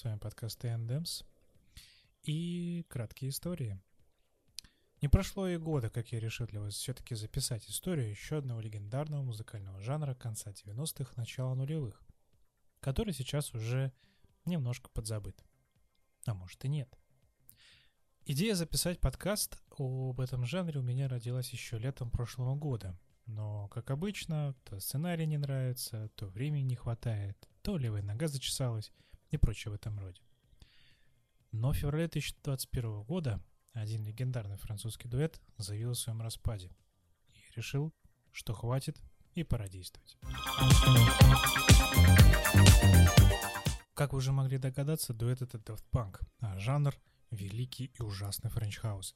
С вами подкаст T&M's и краткие истории. Не прошло и года, как я решил для вас все-таки записать историю еще одного легендарного музыкального жанра конца 90-х, начала нулевых, который сейчас уже немножко подзабыт. А может и нет. Идея записать подкаст об этом жанре у меня родилась еще летом прошлого года. Но, как обычно, то сценарий не нравится, то времени не хватает, то левая нога зачесалась и прочее в этом роде. Но в феврале 2021 года один легендарный французский дуэт заявил о своем распаде. И решил, что хватит и пора действовать. Как вы уже могли догадаться, дуэт это Daft Punk, а жанр — великий и ужасный френч-хаус,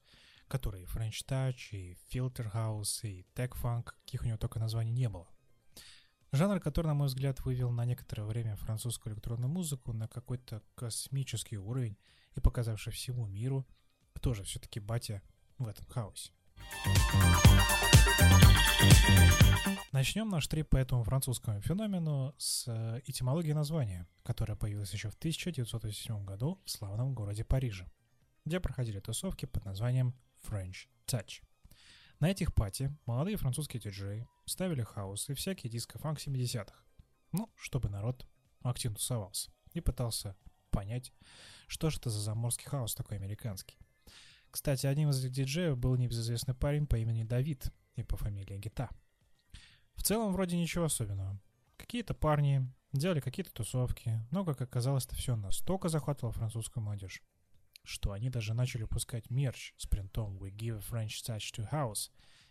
который и Touch, и House, и Funk, каких у него только названий не было. Жанр, который, на мой взгляд, вывел на некоторое время французскую электронную музыку на какой-то космический уровень и показавший всему миру, кто же все-таки батя в этом хаосе. Начнем наш трип по этому французскому феномену с э, этимологии названия, которая появилась еще в 1987 году в славном городе Париже, где проходили тусовки под названием French Touch. На этих пати молодые французские диджеи ставили хаос и всякие диско-фанк 70-х. Ну, чтобы народ активно тусовался и пытался понять, что же это за заморский хаос такой американский. Кстати, одним из этих диджеев был небезызвестный парень по имени Давид и по фамилии Гита. В целом, вроде ничего особенного. Какие-то парни делали какие-то тусовки, но, как оказалось, это все настолько захватывало французскую молодежь, что они даже начали пускать мерч с принтом «We give a French touch to house»,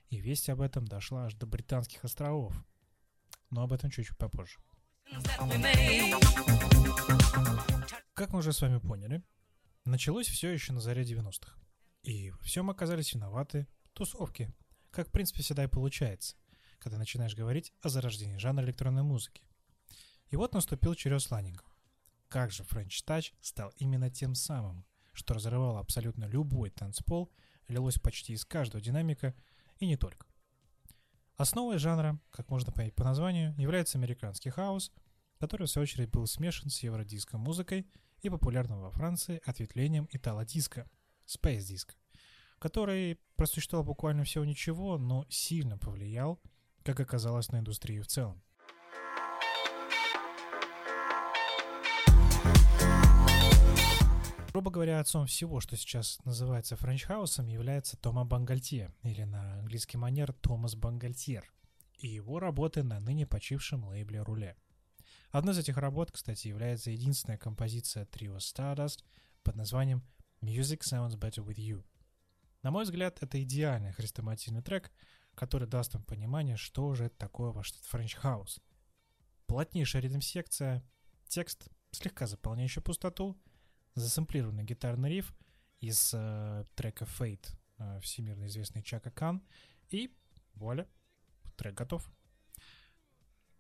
и весть об этом дошла аж до Британских островов. Но об этом чуть-чуть попозже. Как мы уже с вами поняли, началось все еще на заре 90-х. И во всем оказались виноваты тусовки, как в принципе всегда и получается, когда начинаешь говорить о зарождении жанра электронной музыки. И вот наступил черед сланингов. Как же French Touch стал именно тем самым, что разрывало абсолютно любой танцпол, лилось почти из каждого динамика и не только. Основой жанра, как можно понять по названию, является американский хаос, который в свою очередь был смешан с евродиско музыкой и популярным во Франции ответвлением Space Disco, который просуществовал буквально всего ничего, но сильно повлиял, как оказалось, на индустрию в целом. Грубо говоря, отцом всего, что сейчас называется френч-хаусом, является Тома Бангальтье, или на английский манер Томас Бангальтьер, и его работы на ныне почившем лейбле Roulé. Одной из этих работ, кстати, является единственная композиция трио Stardust под названием Music Sounds Better With You. На мой взгляд, это идеальный хрестоматийный трек, который даст вам понимание, что же это такое ваш френч хаус. Плотнейшая ритм-секция, текст, слегка заполняющий пустоту — засэмплированный гитарный риф из э, трека Fate, э, всемирно известный Чака Кан, и вуаля, трек готов.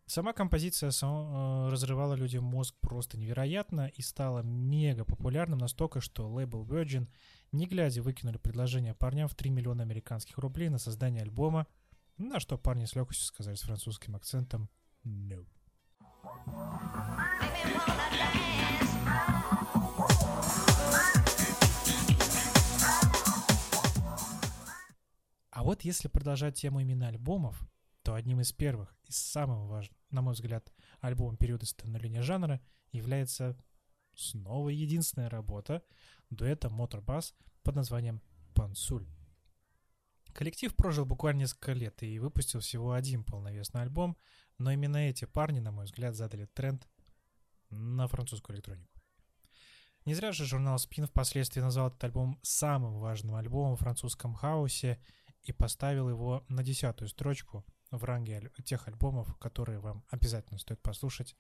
Сама композиция сам, э, разрывала людям мозг просто невероятно и стала мега популярным настолько, что лейбл Virgin, не глядя, выкинули предложение парням в 3 миллиона американских рублей на создание альбома, на что парни с легкостью сказали с французским акцентом «No». Вот если продолжать тему именно альбомов, то одним из первых и самым важным, на мой взгляд, альбомом периода становления жанра является снова единственная работа дуэта Motorbus под названием «Пансуль». Коллектив прожил буквально несколько лет и выпустил всего один полновесный альбом, но именно эти парни, на мой взгляд, задали тренд на французскую электронику. Не зря же журнал Spin впоследствии назвал этот альбом самым важным альбомом в французском хаосе и поставил его на десятую строчку в ранге тех альбомов, которые вам обязательно стоит послушать,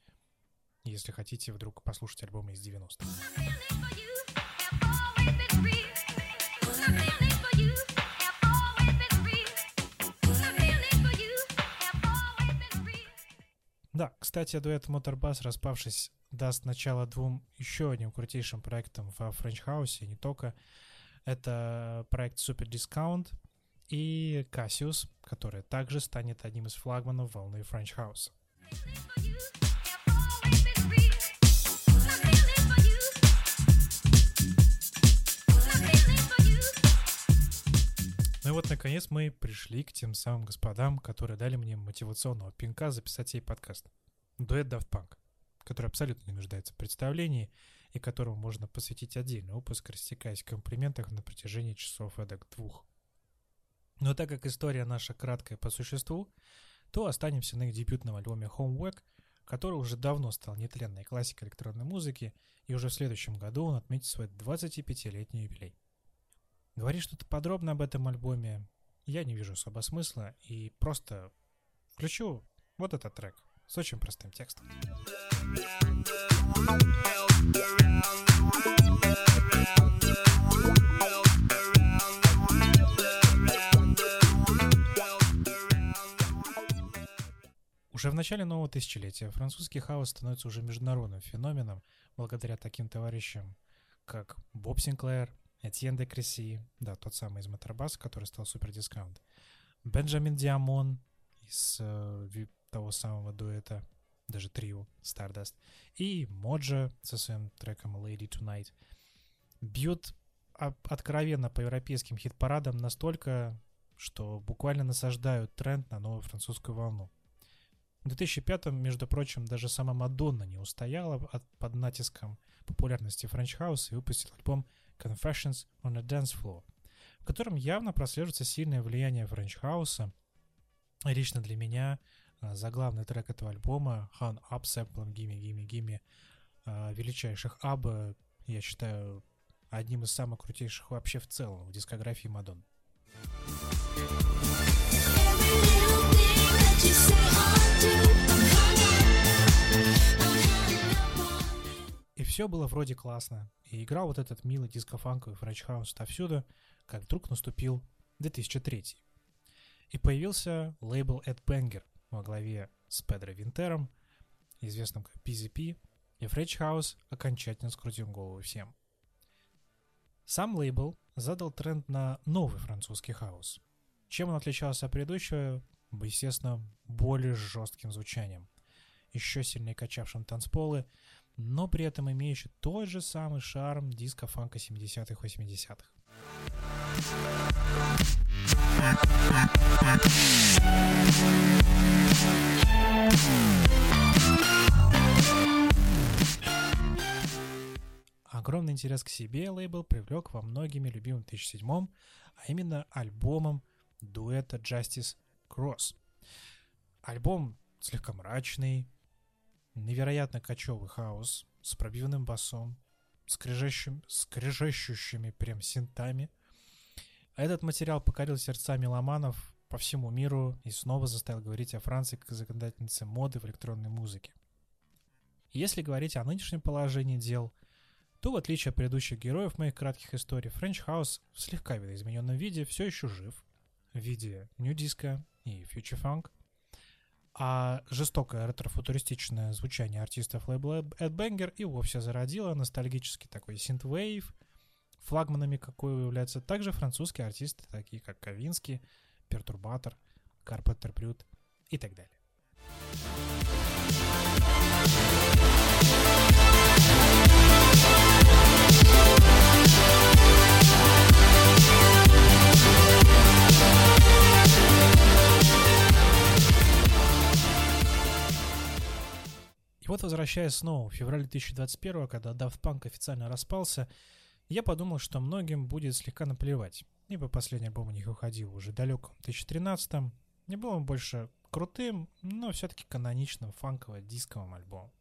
если хотите вдруг послушать альбомы из 90-х. Да, кстати, дуэт Motorbus, распавшись, даст начало двум еще одним крутейшим проектам в French House, и не только. Это проект Super Discount — и Кассиус, который также станет одним из флагманов волны French House. Ну и вот, наконец, мы пришли к тем самым господам, которые дали мне мотивационного пинка записать сей подкаст. Дуэт Daft Punk, который абсолютно не нуждается в представлении и которому можно посвятить отдельный выпуск, растекаясь в комплиментах на протяжении часов эдак двух. Но так как история наша краткая по существу, то останемся на их дебютном альбоме Homework, который уже давно стал нетленной классикой электронной музыки, и уже в следующем году он отметит свой 25-летний юбилей. Говорить что-то подробно об этом альбоме я не вижу особо смысла, и просто включу вот этот трек с очень простым текстом. Уже в начале нового тысячелетия французский хаос становится уже международным феноменом благодаря таким товарищам, как Боб Синклер, Этьен де Креси, да, тот самый из Моторбас, который стал супер дискаунт, Бенджамин Даймонд из э, того самого дуэта, даже трио Stardust, и Modjo со своим треком Lady Tonight бьют откровенно по европейским хит-парадам настолько, что буквально насаждают тренд на новую французскую волну. В 2005-м, между прочим, даже сама Мадонна не устояла от, под натиском популярности френч-хауса и выпустила альбом Confessions on a Dance Floor, в котором явно прослеживается сильное влияние френч-хауса. Лично для меня а, заглавный трек этого альбома Hung Up с сэмплом Gimme Gimme Gimme величайших ABBA, я считаю, одним из самых крутейших вообще в целом в дискографии Мадонны. Все было вроде классно. И играл вот этот милый диско-фанковый френч-хаус отовсюду, как вдруг наступил 2003. И появился лейбл Ed Banger во главе с Педро Винтером, известным как PZP, и Френч Хаус окончательно скрутил голову всем. Сам лейбл задал тренд на новый французский хаус. Чем он отличался от предыдущего? Естественно, более жестким звучанием, еще сильнее качавшим танцполы, но при этом имеющий тот же самый шарм диско-фанка 70-х 80-х. Огромный интерес к себе лейбл привлек во многими любимым 2007 а именно альбомом дуэта Justice Cross. Альбом слегка мрачный, невероятно кочевый хаос с пробивным басом, скрежещущим, скрежещущими прям синтами. Этот материал покорил сердца меломанов по всему миру и снова заставил говорить о Франции как законодательнице моды в электронной музыке. Если говорить о нынешнем положении дел, то в отличие от предыдущих героев моих кратких историй, French House в слегка видоизмененном виде все еще жив в виде Disco и Funk, а жестокое ретро-футуристичное звучание артистов лейбла Banger и вовсе зародило ностальгический такой синтвейв, флагманами какой являются также французские артисты, такие как Ковинский, Пертурбатор, Карпентер Брют и так далее. Возвращаясь снова в феврале 2021, когда Daft Punk официально распался, я подумал, что многим будет слегка наплевать. Ибо последний альбом у них выходил уже далеко в 2013 м Не был он больше крутым, но все-таки каноничным фанково-дисковым альбомом.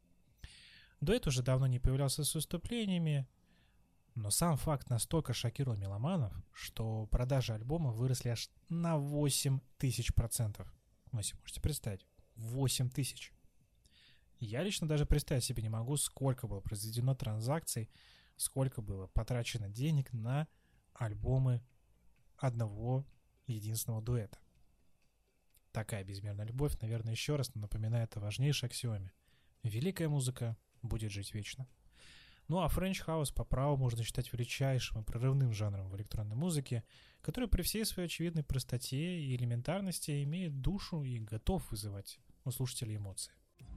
Дуэт уже давно не появлялся с выступлениями, но сам факт настолько шокировал меломанов, что продажи альбома выросли аж на 8 тысяч процентов. Вы себе можете представить. 8 тысяч. Я лично даже представить себе не могу, сколько было произведено транзакций, сколько было потрачено денег на альбомы одного единственного дуэта. Такая безмерная любовь, наверное, еще раз напоминает о важнейшей аксиоме. Великая музыка будет жить вечно. Ну а French House по праву можно считать величайшим и прорывным жанром в электронной музыке, который при всей своей очевидной простоте и элементарности имеет душу и готов вызывать у слушателей эмоции.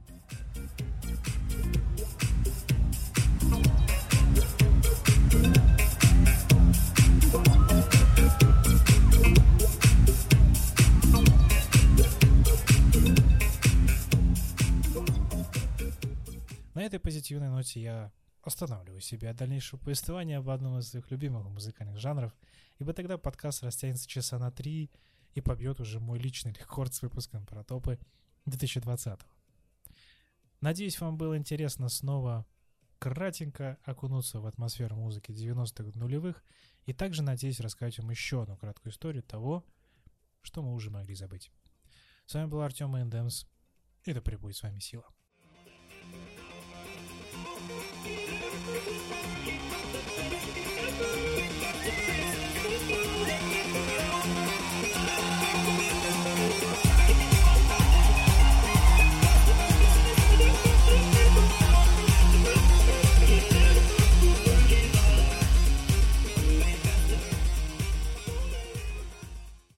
Thank you. Этой позитивной ноте я останавливаю себя от дальнейшего повествования об одном из своих любимых музыкальных жанров, ибо тогда подкаст растянется часа на три и побьет уже мой личный рекорд с выпуском про топы 2020 Надеюсь, вам было интересно снова кратенько окунуться в атмосферу музыки 90-х нулевых, и также надеюсь рассказать вам еще одну краткую историю того, что мы уже могли забыть. С вами был Артем Эндемс, и да пребудет с вами сила. Thank you.